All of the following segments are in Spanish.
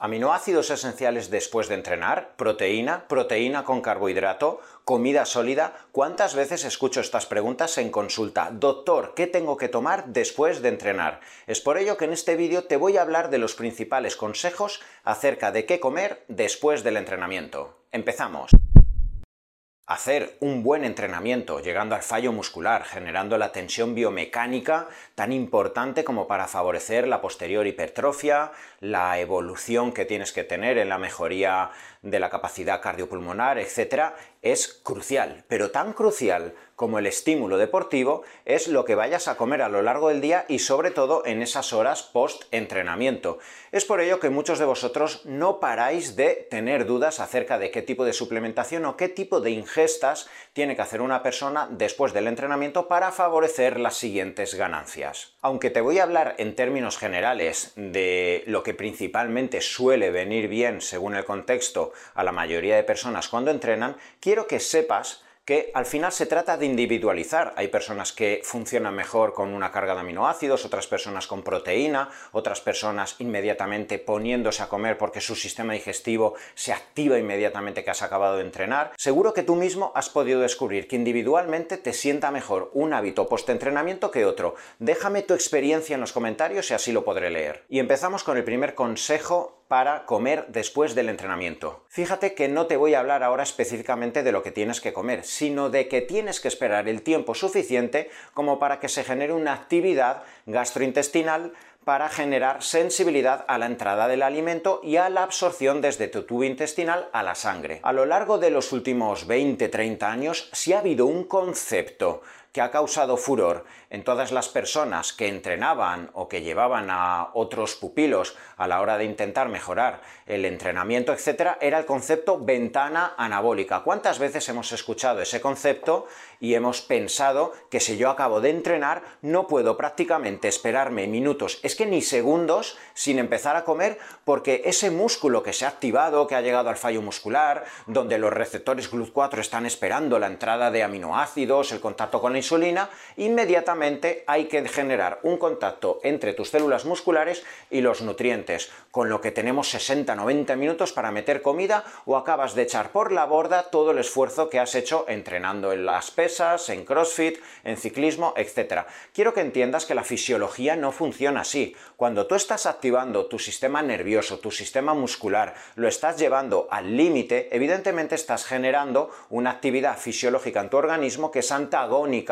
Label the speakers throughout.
Speaker 1: Aminoácidos esenciales después de entrenar, proteína, proteína con carbohidrato, comida sólida. ¿Cuántas veces escucho estas preguntas en consulta? Doctor, ¿qué tengo que tomar después de entrenar? Es por ello que en este vídeo te voy a hablar de los principales consejos acerca de qué comer después del entrenamiento. Empezamos hacer un buen entrenamiento, llegando al fallo muscular, generando la tensión biomecánica tan importante como para favorecer la posterior hipertrofia, la evolución que tienes que tener en la mejoría de la capacidad cardiopulmonar, etc., es crucial, pero tan crucial como el estímulo deportivo es lo que vayas a comer a lo largo del día y sobre todo en esas horas post-entrenamiento. Es por ello que muchos de vosotros no paráis de tener dudas acerca de qué tipo de suplementación o qué tipo de ingestas tiene que hacer una persona después del entrenamiento para favorecer las siguientes ganancias. Aunque te voy a hablar en términos generales de lo que principalmente suele venir bien según el contexto a la mayoría de personas cuando entrenan, quiero que sepas que al final se trata de individualizar. Hay personas que funcionan mejor con una carga de aminoácidos, otras personas con proteína, otras personas inmediatamente poniéndose a comer porque su sistema digestivo se activa inmediatamente que has acabado de entrenar. Seguro que tú mismo has podido descubrir que individualmente te sienta mejor un hábito post-entrenamiento que otro. Déjame tu experiencia en los comentarios y así lo podré leer. Y empezamos con el primer consejo para comer después del entrenamiento. Fíjate que no te voy a hablar ahora específicamente de lo que tienes que comer, sino de que tienes que esperar el tiempo suficiente como para que se genere una actividad gastrointestinal para generar sensibilidad a la entrada del alimento y a la absorción desde tu tubo intestinal a la sangre. A lo largo de los últimos 20-30 años, si ha habido un concepto que ha causado furor en todas las personas que entrenaban o que llevaban a otros pupilos a la hora de intentar mejorar el entrenamiento, etc., era el concepto ventana anabólica. ¿Cuántas veces hemos escuchado ese concepto y hemos pensado que si yo acabo de entrenar no puedo prácticamente esperarme minutos, es que ni segundos, sin empezar a comer, porque ese músculo que se ha activado, que ha llegado al fallo muscular, donde los receptores GLUT4 están esperando la entrada de aminoácidos, el contacto con la insulina, inmediatamente hay que generar un contacto entre tus células musculares y los nutrientes, con lo que tenemos 60-90 minutos para meter comida o acabas de echar por la borda todo el esfuerzo que has hecho entrenando en las pesas, en CrossFit, en ciclismo, etc. Quiero que entiendas que la fisiología no funciona así. Cuando tú estás activando tu sistema nervioso, tu sistema muscular, lo estás llevando al límite, evidentemente estás generando una actividad fisiológica en tu organismo que es antagónica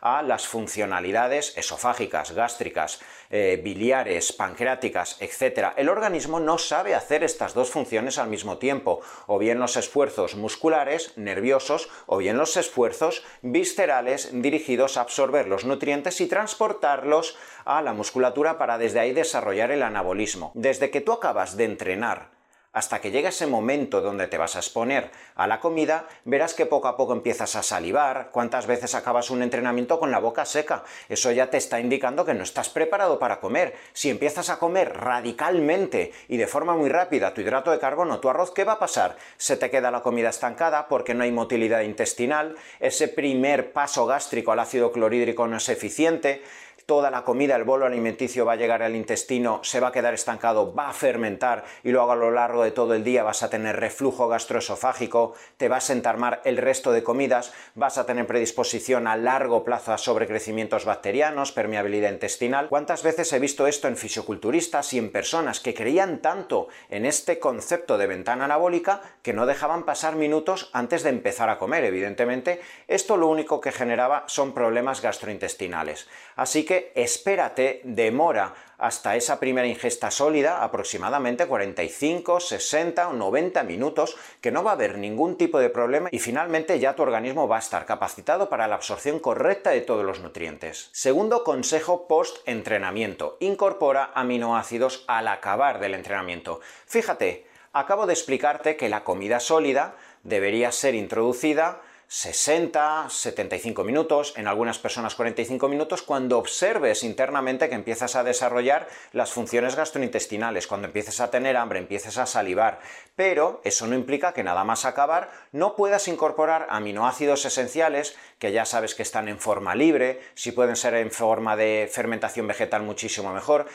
Speaker 1: a las funcionalidades esofágicas, gástricas, eh, biliares, pancreáticas, etc. El organismo no sabe hacer estas dos funciones al mismo tiempo, o bien los esfuerzos musculares, nerviosos, o bien los esfuerzos viscerales dirigidos a absorber los nutrientes y transportarlos a la musculatura para desde ahí desarrollar el anabolismo. Desde que tú acabas de entrenar hasta que llega ese momento donde te vas a exponer a la comida, verás que poco a poco empiezas a salivar, cuántas veces acabas un entrenamiento con la boca seca. Eso ya te está indicando que no estás preparado para comer. Si empiezas a comer radicalmente y de forma muy rápida tu hidrato de carbono, tu arroz, ¿qué va a pasar? Se te queda la comida estancada porque no hay motilidad intestinal, ese primer paso gástrico al ácido clorhídrico no es eficiente, toda la comida, el bolo alimenticio va a llegar al intestino, se va a quedar estancado, va a fermentar y luego a lo largo de todo el día vas a tener reflujo gastroesofágico, te va a sentar mal el resto de comidas, vas a tener predisposición a largo plazo a sobrecrecimientos bacterianos, permeabilidad intestinal. ¿Cuántas veces he visto esto en fisioculturistas y en personas que creían tanto en este concepto de ventana anabólica que no dejaban pasar minutos antes de empezar a comer? Evidentemente, esto lo único que generaba son problemas gastrointestinales. Así que espérate, demora hasta esa primera ingesta sólida aproximadamente 45, 60 o 90 minutos, que no va a haber ningún tipo de problema y finalmente ya tu organismo va a estar capacitado para la absorción correcta de todos los nutrientes. Segundo consejo post-entrenamiento, incorpora aminoácidos al acabar del entrenamiento. Fíjate, acabo de explicarte que la comida sólida debería ser introducida 60, 75 minutos, en algunas personas 45 minutos, cuando observes internamente que empiezas a desarrollar las funciones gastrointestinales, cuando empieces a tener hambre, empieces a salivar. Pero eso no implica que nada más acabar no puedas incorporar aminoácidos esenciales que ya sabes que están en forma libre, si pueden ser en forma de fermentación vegetal muchísimo mejor,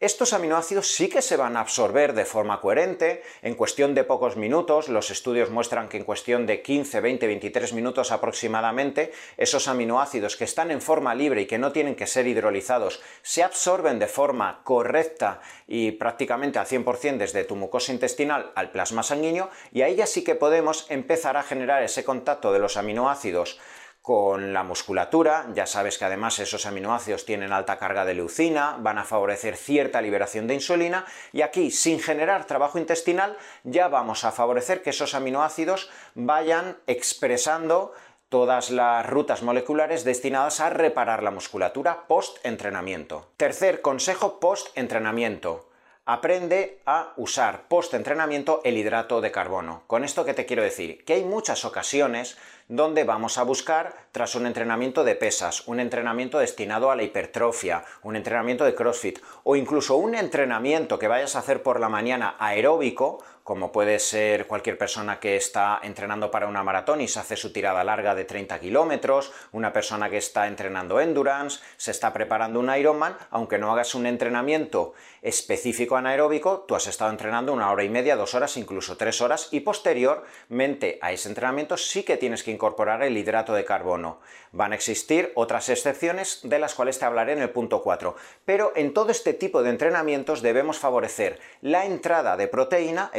Speaker 1: estos aminoácidos sí que se van a absorber de forma coherente, en cuestión de pocos minutos, los estudios muestran que en cuestión de 15, 20, 23 minutos aproximadamente, esos aminoácidos que están en forma libre y que no tienen que ser hidrolizados se absorben de forma correcta y prácticamente al 100% desde tu mucosa intestinal al plasma sanguíneo. Y ahí ya sí que podemos empezar a generar ese contacto de los aminoácidos con la musculatura, ya sabes que además esos aminoácidos tienen alta carga de leucina, van a favorecer cierta liberación de insulina y aquí sin generar trabajo intestinal ya vamos a favorecer que esos aminoácidos vayan expresando todas las rutas moleculares destinadas a reparar la musculatura post-entrenamiento. Tercer consejo post-entrenamiento. Aprende a usar post-entrenamiento el hidrato de carbono. ¿Con esto qué te quiero decir? Que hay muchas ocasiones donde vamos a buscar, tras un entrenamiento de pesas, un entrenamiento destinado a la hipertrofia, un entrenamiento de CrossFit o incluso un entrenamiento que vayas a hacer por la mañana aeróbico, como puede ser cualquier persona que está entrenando para una maratón y se hace su tirada larga de 30 kilómetros, una persona que está entrenando endurance, se está preparando un Ironman, aunque no hagas un entrenamiento específico anaeróbico, tú has estado entrenando una hora y media, dos horas, incluso tres horas, y posteriormente a ese entrenamiento sí que tienes que incorporar el hidrato de carbono. Van a existir otras excepciones de las cuales te hablaré en el punto 4, pero en todo este tipo de entrenamientos debemos favorecer la entrada de proteína,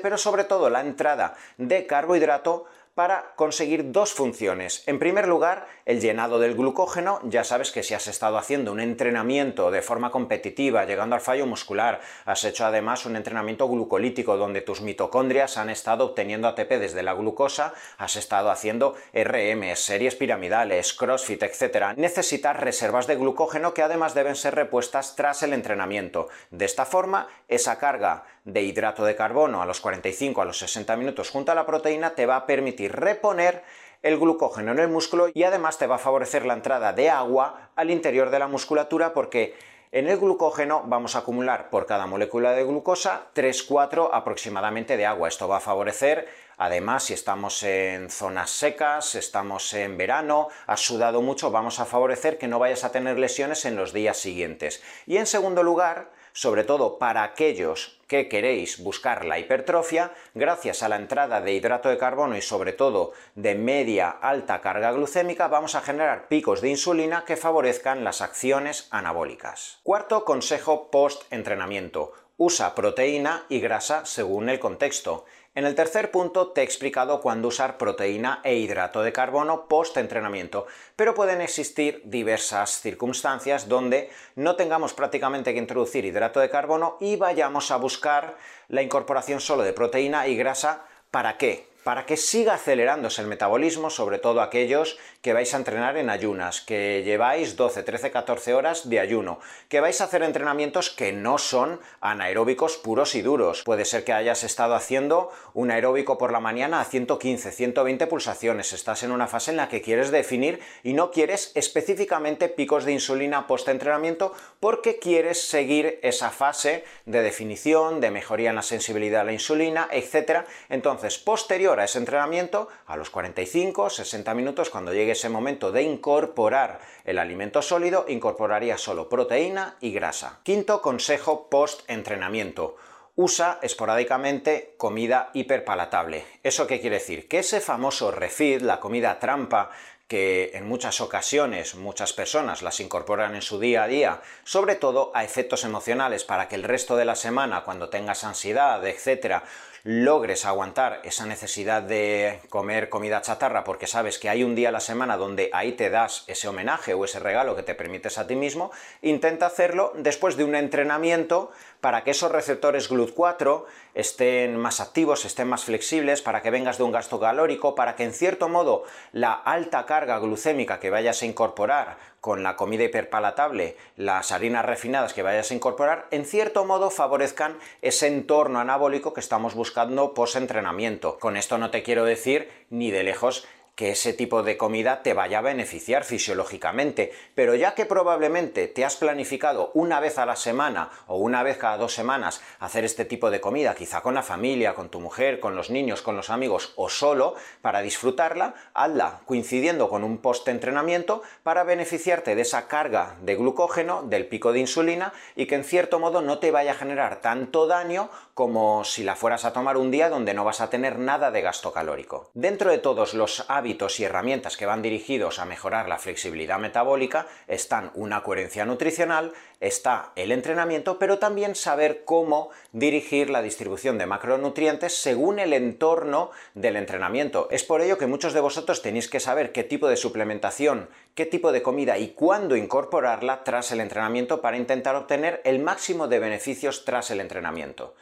Speaker 1: pero sobre todo la entrada de carbohidrato para conseguir dos funciones. En primer lugar, el llenado del glucógeno. Ya sabes que si has estado haciendo un entrenamiento de forma competitiva, llegando al fallo muscular, has hecho además un entrenamiento glucolítico donde tus mitocondrias han estado obteniendo ATP desde la glucosa, has estado haciendo RM, series piramidales, CrossFit, etc. Necesitas reservas de glucógeno que además deben ser repuestas tras el entrenamiento. De esta forma, esa carga de hidrato de carbono a los 45 a los 60 minutos junto a la proteína te va a permitir reponer el glucógeno en el músculo y además te va a favorecer la entrada de agua al interior de la musculatura porque en el glucógeno vamos a acumular por cada molécula de glucosa 3-4 aproximadamente de agua. Esto va a favorecer, además, si estamos en zonas secas, estamos en verano, has sudado mucho, vamos a favorecer que no vayas a tener lesiones en los días siguientes. Y en segundo lugar, sobre todo para aquellos que queréis buscar la hipertrofia, gracias a la entrada de hidrato de carbono y sobre todo de media alta carga glucémica, vamos a generar picos de insulina que favorezcan las acciones anabólicas. Cuarto consejo post-entrenamiento. Usa proteína y grasa según el contexto. En el tercer punto te he explicado cuándo usar proteína e hidrato de carbono post-entrenamiento, pero pueden existir diversas circunstancias donde no tengamos prácticamente que introducir hidrato de carbono y vayamos a buscar la incorporación solo de proteína y grasa. ¿Para qué? Para que siga acelerándose el metabolismo, sobre todo aquellos que vais a entrenar en ayunas, que lleváis 12, 13, 14 horas de ayuno, que vais a hacer entrenamientos que no son anaeróbicos puros y duros. Puede ser que hayas estado haciendo un aeróbico por la mañana a 115, 120 pulsaciones, estás en una fase en la que quieres definir y no quieres específicamente picos de insulina post-entrenamiento porque quieres seguir esa fase de definición, de mejoría en la sensibilidad a la insulina, etc. Entonces, posterior ese entrenamiento, a los 45, 60 minutos, cuando llegue ese momento de incorporar el alimento sólido, incorporaría solo proteína y grasa. Quinto consejo post-entrenamiento usa esporádicamente comida hiperpalatable. ¿Eso qué quiere decir? Que ese famoso refeed, la comida trampa, que en muchas ocasiones muchas personas las incorporan en su día a día, sobre todo a efectos emocionales, para que el resto de la semana, cuando tengas ansiedad, etcétera, logres aguantar esa necesidad de comer comida chatarra porque sabes que hay un día a la semana donde ahí te das ese homenaje o ese regalo que te permites a ti mismo, intenta hacerlo después de un entrenamiento para que esos receptores GLUT4 estén más activos, estén más flexibles, para que vengas de un gasto calórico, para que en cierto modo la alta carga glucémica que vayas a incorporar con la comida hiperpalatable, las harinas refinadas que vayas a incorporar, en cierto modo favorezcan ese entorno anabólico que estamos buscando post-entrenamiento. Con esto no te quiero decir ni de lejos que ese tipo de comida te vaya a beneficiar fisiológicamente, pero ya que probablemente te has planificado una vez a la semana o una vez cada dos semanas hacer este tipo de comida, quizá con la familia, con tu mujer, con los niños, con los amigos o solo, para disfrutarla, hazla coincidiendo con un post-entrenamiento para beneficiarte de esa carga de glucógeno, del pico de insulina y que en cierto modo no te vaya a generar tanto daño como si la fueras a tomar un día donde no vas a tener nada de gasto calórico. Dentro de todos los hábitos y herramientas que van dirigidos a mejorar la flexibilidad metabólica están una coherencia nutricional, está el entrenamiento, pero también saber cómo dirigir la distribución de macronutrientes según el entorno del entrenamiento. Es por ello que muchos de vosotros tenéis que saber qué tipo de suplementación, qué tipo de comida y cuándo incorporarla tras el entrenamiento para intentar obtener el máximo de beneficios tras el entrenamiento.